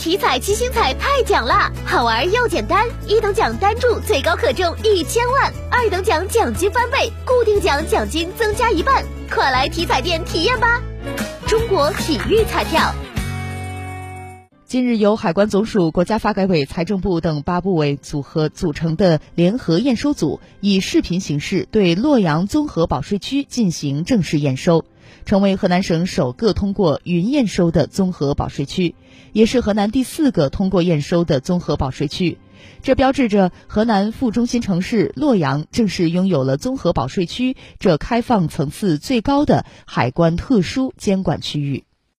体彩七星彩太奖啦，好玩又简单，一等奖单注最高可中一千万，二等奖奖金翻倍，固定奖奖金增加一半，快来体彩店体验吧！中国体育彩票。近日，由海关总署、国家发改委、财政部等八部委组合组成的联合验收组，以视频形式对洛阳综合保税区进行正式验收，成为河南省首个通过云验收的综合保税区，也是河南第四个通过验收的综合保税区。这标志着河南副中心城市洛阳正式拥有了综合保税区这开放层次最高的海关特殊监管区域。